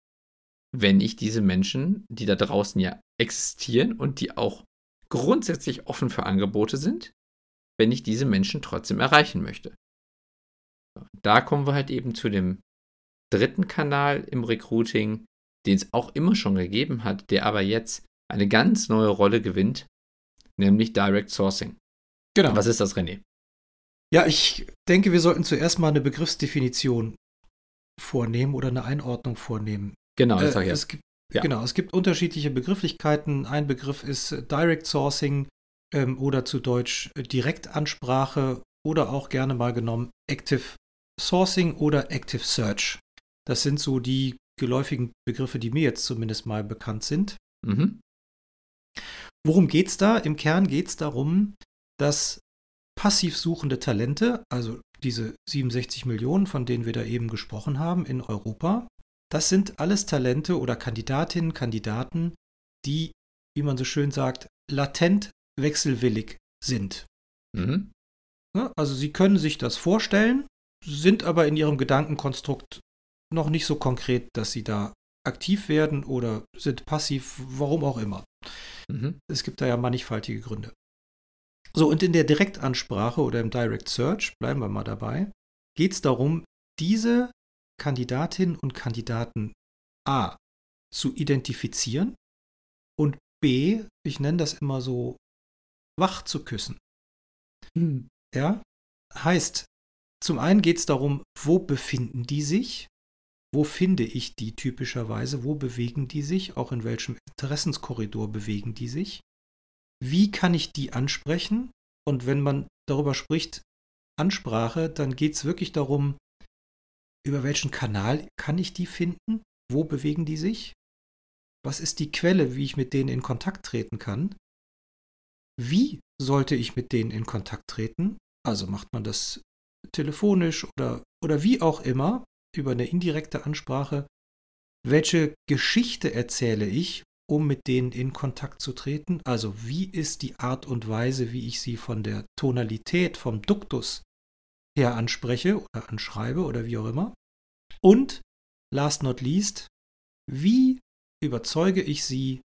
wenn ich diese Menschen, die da draußen ja existieren und die auch grundsätzlich offen für Angebote sind, wenn ich diese Menschen trotzdem erreichen möchte. Da kommen wir halt eben zu dem dritten Kanal im Recruiting, den es auch immer schon gegeben hat, der aber jetzt eine ganz neue Rolle gewinnt, nämlich Direct Sourcing. Genau. Was ist das, René? Ja, ich denke, wir sollten zuerst mal eine Begriffsdefinition vornehmen oder eine Einordnung vornehmen. Genau, das sag ich äh, ja. es gibt, Ja. Genau, es gibt unterschiedliche Begrifflichkeiten. Ein Begriff ist Direct Sourcing ähm, oder zu Deutsch äh, Direktansprache oder auch gerne mal genommen Active Sourcing oder Active Search. Das sind so die geläufigen Begriffe, die mir jetzt zumindest mal bekannt sind. Mhm. Worum geht es da? Im Kern geht es darum, dass passiv suchende Talente, also diese 67 Millionen, von denen wir da eben gesprochen haben in Europa, das sind alles Talente oder Kandidatinnen, Kandidaten, die, wie man so schön sagt, latent wechselwillig sind. Mhm. Ne? Also sie können sich das vorstellen, sind aber in ihrem Gedankenkonstrukt noch nicht so konkret, dass sie da aktiv werden oder sind passiv, warum auch immer. Mhm. Es gibt da ja mannigfaltige Gründe. So, und in der Direktansprache oder im Direct Search, bleiben wir mal dabei, geht es darum, diese Kandidatinnen und Kandidaten A zu identifizieren und B, ich nenne das immer so, wach zu küssen. Ja, heißt, zum einen geht es darum, wo befinden die sich? Wo finde ich die typischerweise? Wo bewegen die sich? Auch in welchem Interessenskorridor bewegen die sich? Wie kann ich die ansprechen? Und wenn man darüber spricht, Ansprache, dann geht es wirklich darum, über welchen Kanal kann ich die finden? Wo bewegen die sich? Was ist die Quelle, wie ich mit denen in Kontakt treten kann? Wie sollte ich mit denen in Kontakt treten? Also macht man das telefonisch oder, oder wie auch immer über eine indirekte Ansprache. Welche Geschichte erzähle ich, um mit denen in Kontakt zu treten? Also wie ist die Art und Weise, wie ich sie von der Tonalität, vom Duktus her anspreche oder anschreibe oder wie auch immer? Und last not least, wie überzeuge ich sie,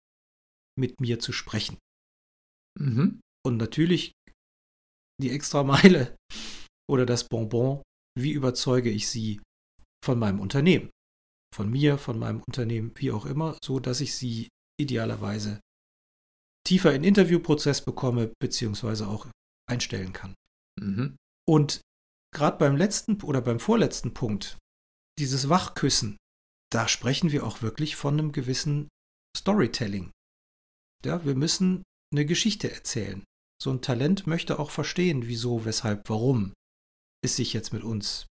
mit mir zu sprechen? Mhm. Und natürlich die Extrameile oder das Bonbon, wie überzeuge ich sie von meinem Unternehmen? Von mir, von meinem Unternehmen, wie auch immer, so dass ich sie idealerweise tiefer in den Interviewprozess bekomme, beziehungsweise auch einstellen kann. Mhm. Und gerade beim letzten oder beim vorletzten Punkt, dieses Wachküssen, da sprechen wir auch wirklich von einem gewissen Storytelling. Ja, wir müssen eine Geschichte erzählen. So ein Talent möchte auch verstehen, wieso, weshalb, warum es sich jetzt mit uns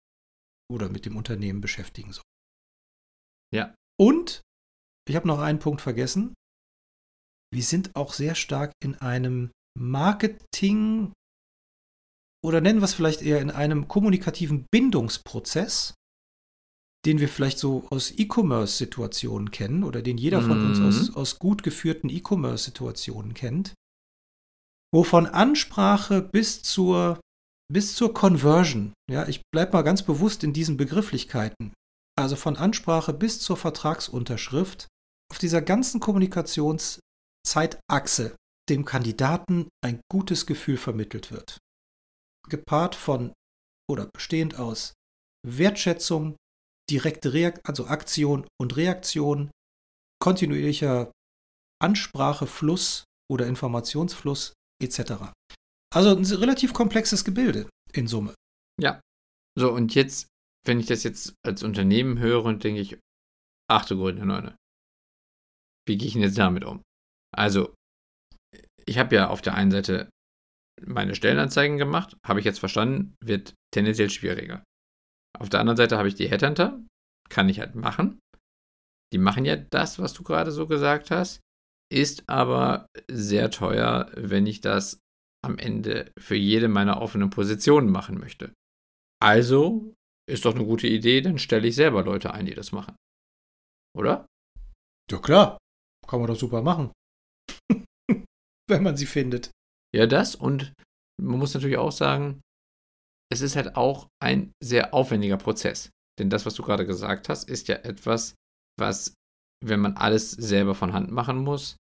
oder mit dem Unternehmen beschäftigen soll. Ja. Und ich habe noch einen Punkt vergessen. Wir sind auch sehr stark in einem Marketing oder nennen wir es vielleicht eher in einem kommunikativen Bindungsprozess, den wir vielleicht so aus E-Commerce-Situationen kennen oder den jeder von uns Mhm. aus, aus gut geführten E-Commerce-Situationen kennt, wo von Ansprache bis zur, bis zur Conversion, ja, ich bleibe mal ganz bewusst in diesen Begrifflichkeiten, also von Ansprache bis zur Vertragsunterschrift, auf dieser ganzen Kommunikationszeitachse dem Kandidaten ein gutes Gefühl vermittelt wird. Gepaart von oder bestehend aus Wertschätzung, direkte Reak also Aktion und Reaktion, kontinuierlicher Ansprachefluss oder Informationsfluss etc. Also ein relativ komplexes Gebilde in Summe. Ja. So, und jetzt, wenn ich das jetzt als Unternehmen höre, denke ich, ach du Grüne Neune. Wie gehe ich denn jetzt damit um? Also, ich habe ja auf der einen Seite meine Stellenanzeigen gemacht, habe ich jetzt verstanden, wird tendenziell schwieriger. Auf der anderen Seite habe ich die Headhunter, kann ich halt machen. Die machen ja das, was du gerade so gesagt hast, ist aber sehr teuer, wenn ich das am Ende für jede meiner offenen Positionen machen möchte. Also ist doch eine gute Idee, dann stelle ich selber Leute ein, die das machen. Oder? Ja klar, kann man doch super machen. (laughs) Wenn man sie findet. Ja, das und man muss natürlich auch sagen, es ist halt auch ein sehr aufwendiger Prozess. Denn das, was du gerade gesagt hast, ist ja etwas, was, wenn man alles selber von Hand machen muss,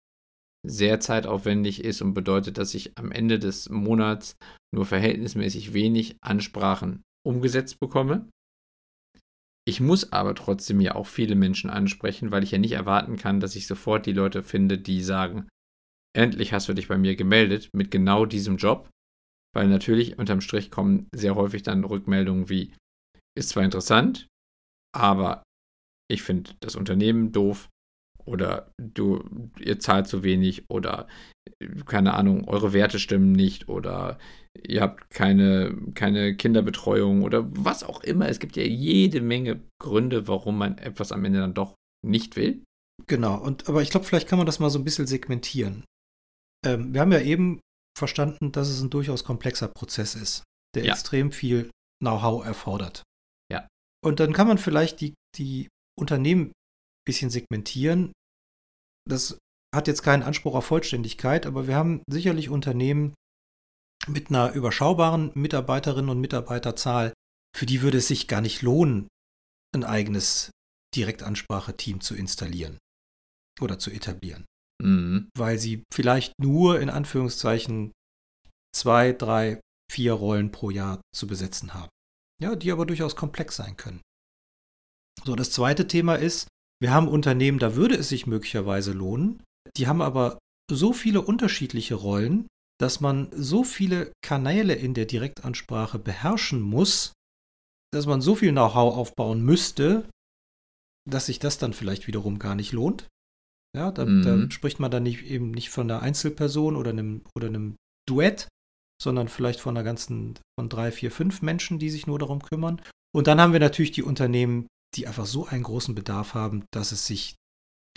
sehr zeitaufwendig ist und bedeutet, dass ich am Ende des Monats nur verhältnismäßig wenig Ansprachen umgesetzt bekomme. Ich muss aber trotzdem ja auch viele Menschen ansprechen, weil ich ja nicht erwarten kann, dass ich sofort die Leute finde, die sagen, endlich hast du dich bei mir gemeldet mit genau diesem Job. Weil natürlich unterm Strich kommen sehr häufig dann Rückmeldungen wie, ist zwar interessant, aber ich finde das Unternehmen doof oder du, ihr zahlt zu wenig oder keine Ahnung, eure Werte stimmen nicht oder ihr habt keine, keine Kinderbetreuung oder was auch immer. Es gibt ja jede Menge Gründe, warum man etwas am Ende dann doch nicht will. Genau, und aber ich glaube, vielleicht kann man das mal so ein bisschen segmentieren. Ähm, wir haben ja eben verstanden, dass es ein durchaus komplexer Prozess ist, der Ja. extrem viel Know-how erfordert. Ja. Und dann kann man vielleicht die, die Unternehmen ein bisschen segmentieren. Das hat jetzt keinen Anspruch auf Vollständigkeit, aber wir haben sicherlich Unternehmen mit einer überschaubaren Mitarbeiterinnen- und Mitarbeiterzahl, für die würde es sich gar nicht lohnen, ein eigenes Direktanspracheteam zu installieren oder zu etablieren Mhm. weil sie vielleicht nur in Anführungszeichen zwei, drei, vier Rollen pro Jahr zu besetzen haben. Ja, die aber durchaus komplex sein können. So, das zweite Thema ist, wir haben Unternehmen, da würde es sich möglicherweise lohnen, die haben aber so viele unterschiedliche Rollen, dass man so viele Kanäle in der Direktansprache beherrschen muss, dass man so viel Know-how aufbauen müsste, dass sich das dann vielleicht wiederum gar nicht lohnt. Ja, da, Mhm. da spricht man dann nicht, eben nicht von einer Einzelperson oder einem, oder einem Duett, sondern vielleicht von einer ganzen, von drei, vier, fünf Menschen, die sich nur darum kümmern. Und dann haben wir natürlich die Unternehmen, die einfach so einen großen Bedarf haben, dass es sich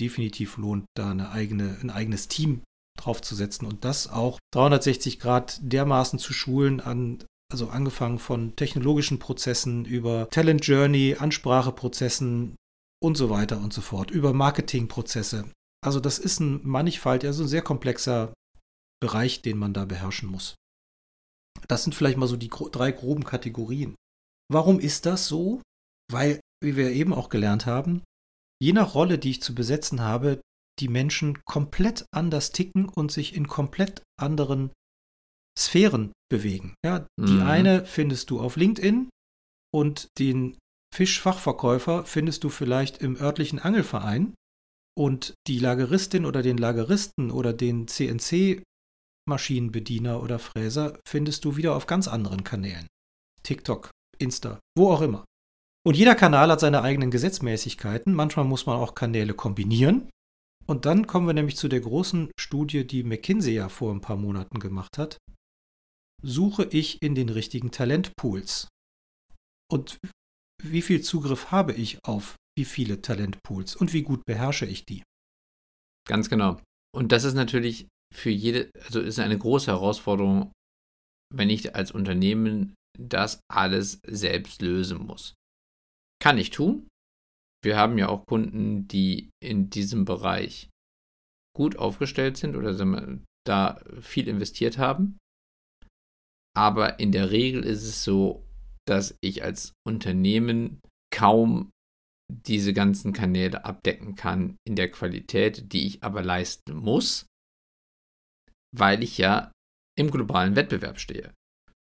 definitiv lohnt, da eine eigene, ein eigenes Team draufzusetzen und das auch 360 Grad dermaßen zu schulen an, also angefangen von technologischen Prozessen über Talent Journey, Anspracheprozessen und so weiter und so fort, über Marketingprozesse. Also das ist ein Mannigfalt, also ein sehr komplexer Bereich, den man da beherrschen muss. Das sind vielleicht mal so die gro drei groben Kategorien. Warum ist das so? Weil, wie wir eben auch gelernt haben, je nach Rolle, die ich zu besetzen habe, die Menschen komplett anders ticken und sich in komplett anderen Sphären bewegen. Ja, die Mhm. eine findest du auf LinkedIn und den Fischfachverkäufer findest du vielleicht im örtlichen Angelverein und die Lageristin oder den Lageristen oder den CNC-Maschinenbediener oder Fräser findest du wieder auf ganz anderen Kanälen. TikTok, Insta, wo auch immer. Und jeder Kanal hat seine eigenen Gesetzmäßigkeiten. Manchmal muss man auch Kanäle kombinieren. Und dann kommen wir nämlich zu der großen Studie, die McKinsey ja vor ein paar Monaten gemacht hat. Suche ich in den richtigen Talentpools? Und wie viel Zugriff habe ich auf wie viele Talentpools und wie gut beherrsche ich die? Ganz genau. Und das ist natürlich für jede, also ist eine große Herausforderung, wenn ich als Unternehmen das alles selbst lösen muss. Kann ich tun. Wir haben ja auch Kunden, die in diesem Bereich gut aufgestellt sind oder da viel investiert haben. Aber in der Regel ist es so, dass ich als Unternehmen kaum diese ganzen Kanäle abdecken kann in der Qualität, die ich aber leisten muss, weil ich ja im globalen Wettbewerb stehe.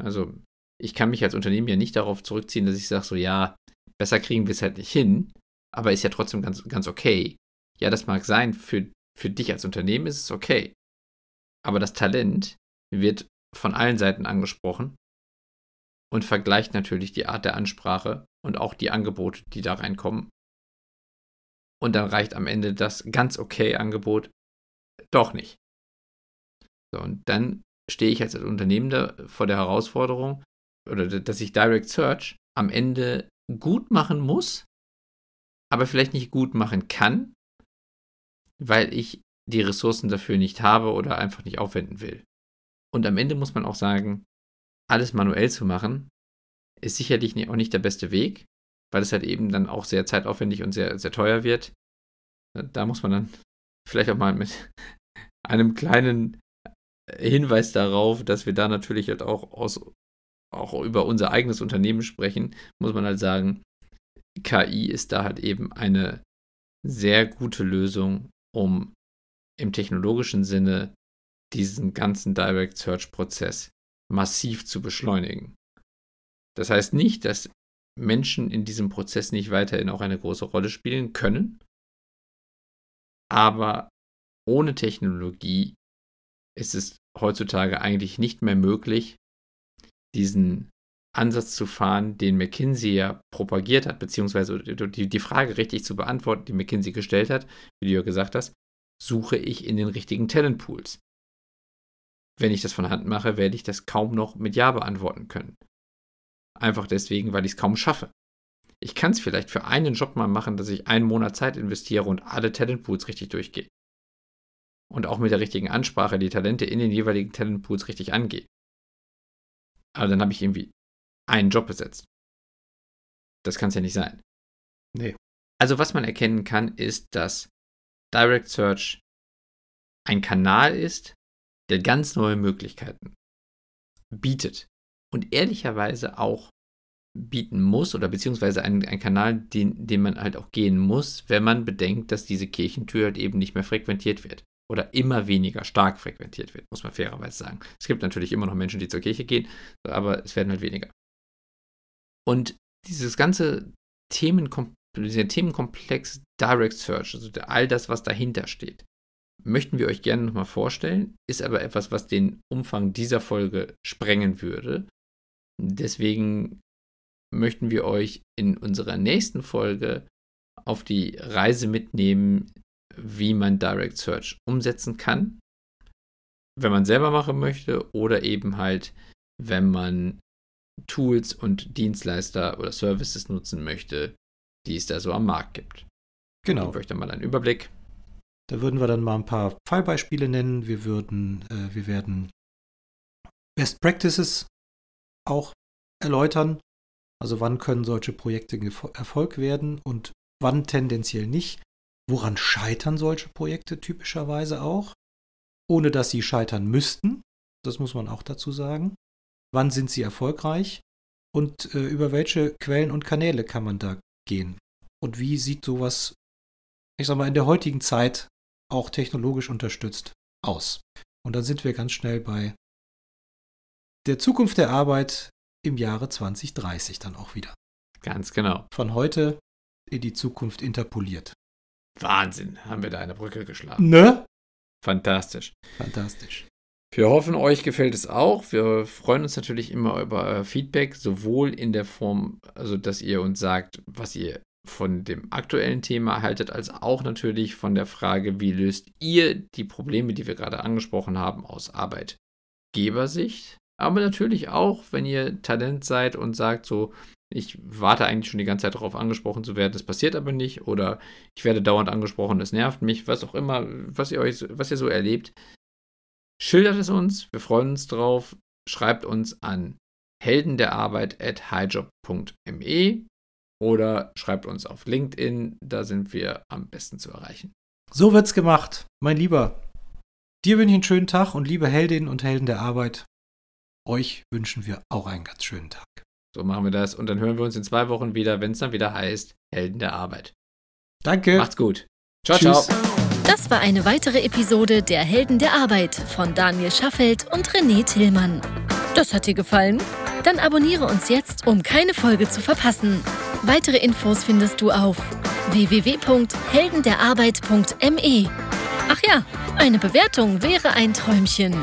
Also ich kann mich als Unternehmen ja nicht darauf zurückziehen, dass ich sage, so ja, besser kriegen wir es halt nicht hin, aber ist ja trotzdem ganz, ganz okay. Ja, das mag sein, für, für dich als Unternehmen ist es okay. Aber das Talent wird von allen Seiten angesprochen und vergleicht natürlich die Art der Ansprache und auch die Angebote, die da reinkommen. Und dann reicht am Ende das ganz okay Angebot doch nicht. So, und dann stehe ich als Unternehmen da vor der Herausforderung, oder dass ich Direct Search am Ende gut machen muss, aber vielleicht nicht gut machen kann, weil ich die Ressourcen dafür nicht habe oder einfach nicht aufwenden will. Und am Ende muss man auch sagen, alles manuell zu machen, ist sicherlich auch nicht der beste Weg, weil es halt eben dann auch sehr zeitaufwendig und sehr, sehr teuer wird. Da muss man dann (laughs) vielleicht auch mal mit (laughs) einem kleinen Hinweis darauf, dass wir da natürlich halt auch aus auch über unser eigenes Unternehmen sprechen, muss man halt sagen, KI ist da halt eben eine sehr gute Lösung, um im technologischen Sinne diesen ganzen Direct Search Prozess massiv zu beschleunigen. Das heißt nicht, dass Menschen in diesem Prozess nicht weiterhin auch eine große Rolle spielen können, aber ohne Technologie ist es heutzutage eigentlich nicht mehr möglich, diesen Ansatz zu fahren, den McKinsey ja propagiert hat, beziehungsweise die, die Frage richtig zu beantworten, die McKinsey gestellt hat, wie du ja gesagt hast, suche ich in den richtigen Talentpools. Wenn ich das von Hand mache, werde ich das kaum noch mit Ja beantworten können. Einfach deswegen, weil ich es kaum schaffe. Ich kann es vielleicht für einen Job mal machen, dass ich einen Monat Zeit investiere und alle Talentpools richtig durchgehe. Und auch mit der richtigen Ansprache die Talente in den jeweiligen Talentpools richtig angehe. Aber dann habe ich irgendwie einen Job besetzt. Das kann es ja nicht sein. Nee. Also was man erkennen kann, ist, dass Direct Search ein Kanal ist, der ganz neue Möglichkeiten bietet und ehrlicherweise auch bieten muss oder beziehungsweise ein, ein Kanal, den, den man halt auch gehen muss, wenn man bedenkt, dass diese Kirchentür halt eben nicht mehr frequentiert wird oder immer weniger stark frequentiert wird, muss man fairerweise sagen. Es gibt natürlich immer noch Menschen, die zur Kirche gehen, aber es werden halt weniger. Und dieses ganze Themenkom dieser Themenkomplex Direct Search, also all das, was dahinter steht, möchten wir euch gerne nochmal vorstellen, ist aber etwas, was den Umfang dieser Folge sprengen würde. Deswegen möchten wir euch in unserer nächsten Folge auf die Reise mitnehmen, wie man Direct Search umsetzen kann, wenn man selber machen möchte oder eben halt, wenn man Tools und Dienstleister oder Services nutzen möchte, die es da so am Markt gibt. Genau. Geben wir euch dann mal einen Überblick. Da würden wir dann mal ein paar Fallbeispiele nennen. Wir würden, äh, wir werden Best Practices auch erläutern. Also wann können solche Projekte Erfolg werden und wann tendenziell nicht. Woran scheitern solche Projekte typischerweise auch, ohne dass sie scheitern müssten. Das muss man auch dazu sagen wann sind sie erfolgreich und äh, über welche Quellen und Kanäle kann man da gehen. Und wie sieht sowas, ich sag mal, in der heutigen Zeit auch technologisch unterstützt aus. Und dann sind wir ganz schnell bei der Zukunft der Arbeit im Jahre 2030 dann auch wieder. Ganz genau. Von heute in die Zukunft interpoliert. Wahnsinn, haben wir da eine Brücke geschlagen. Ne? Fantastisch. Fantastisch. Wir hoffen, euch gefällt es auch. Wir freuen uns natürlich immer über euer Feedback, sowohl in der Form, also dass ihr uns sagt, was ihr von dem aktuellen Thema haltet, als auch natürlich von der Frage, wie löst ihr die Probleme, die wir gerade angesprochen haben, aus Arbeitgebersicht. Aber natürlich auch, wenn ihr Talent seid und sagt so, ich warte eigentlich schon die ganze Zeit darauf angesprochen zu werden, das passiert aber nicht, oder ich werde dauernd angesprochen, das nervt mich, was auch immer, was ihr euch, was ihr so erlebt, Schildert es uns, wir freuen uns drauf. Schreibt uns an heldenderarbeit at highjob.me oder schreibt uns auf LinkedIn, da sind wir am besten zu erreichen. So wird's gemacht, mein Lieber. Dir wünsche ich einen schönen Tag und liebe Heldinnen und Helden der Arbeit, euch wünschen wir auch einen ganz schönen Tag. So machen wir das und dann hören wir uns in zwei Wochen wieder, wenn es dann wieder heißt Helden der Arbeit. Danke. Macht's gut. Ciao, Tschüss. ciao. Das war eine weitere Episode der Helden der Arbeit von Daniel Schaffelt und René Tillmann. Das hat dir gefallen? Dann abonniere uns jetzt, um keine Folge zu verpassen. Weitere Infos findest du auf www.heldenderarbeit.me. Ach ja, eine Bewertung wäre ein Träumchen.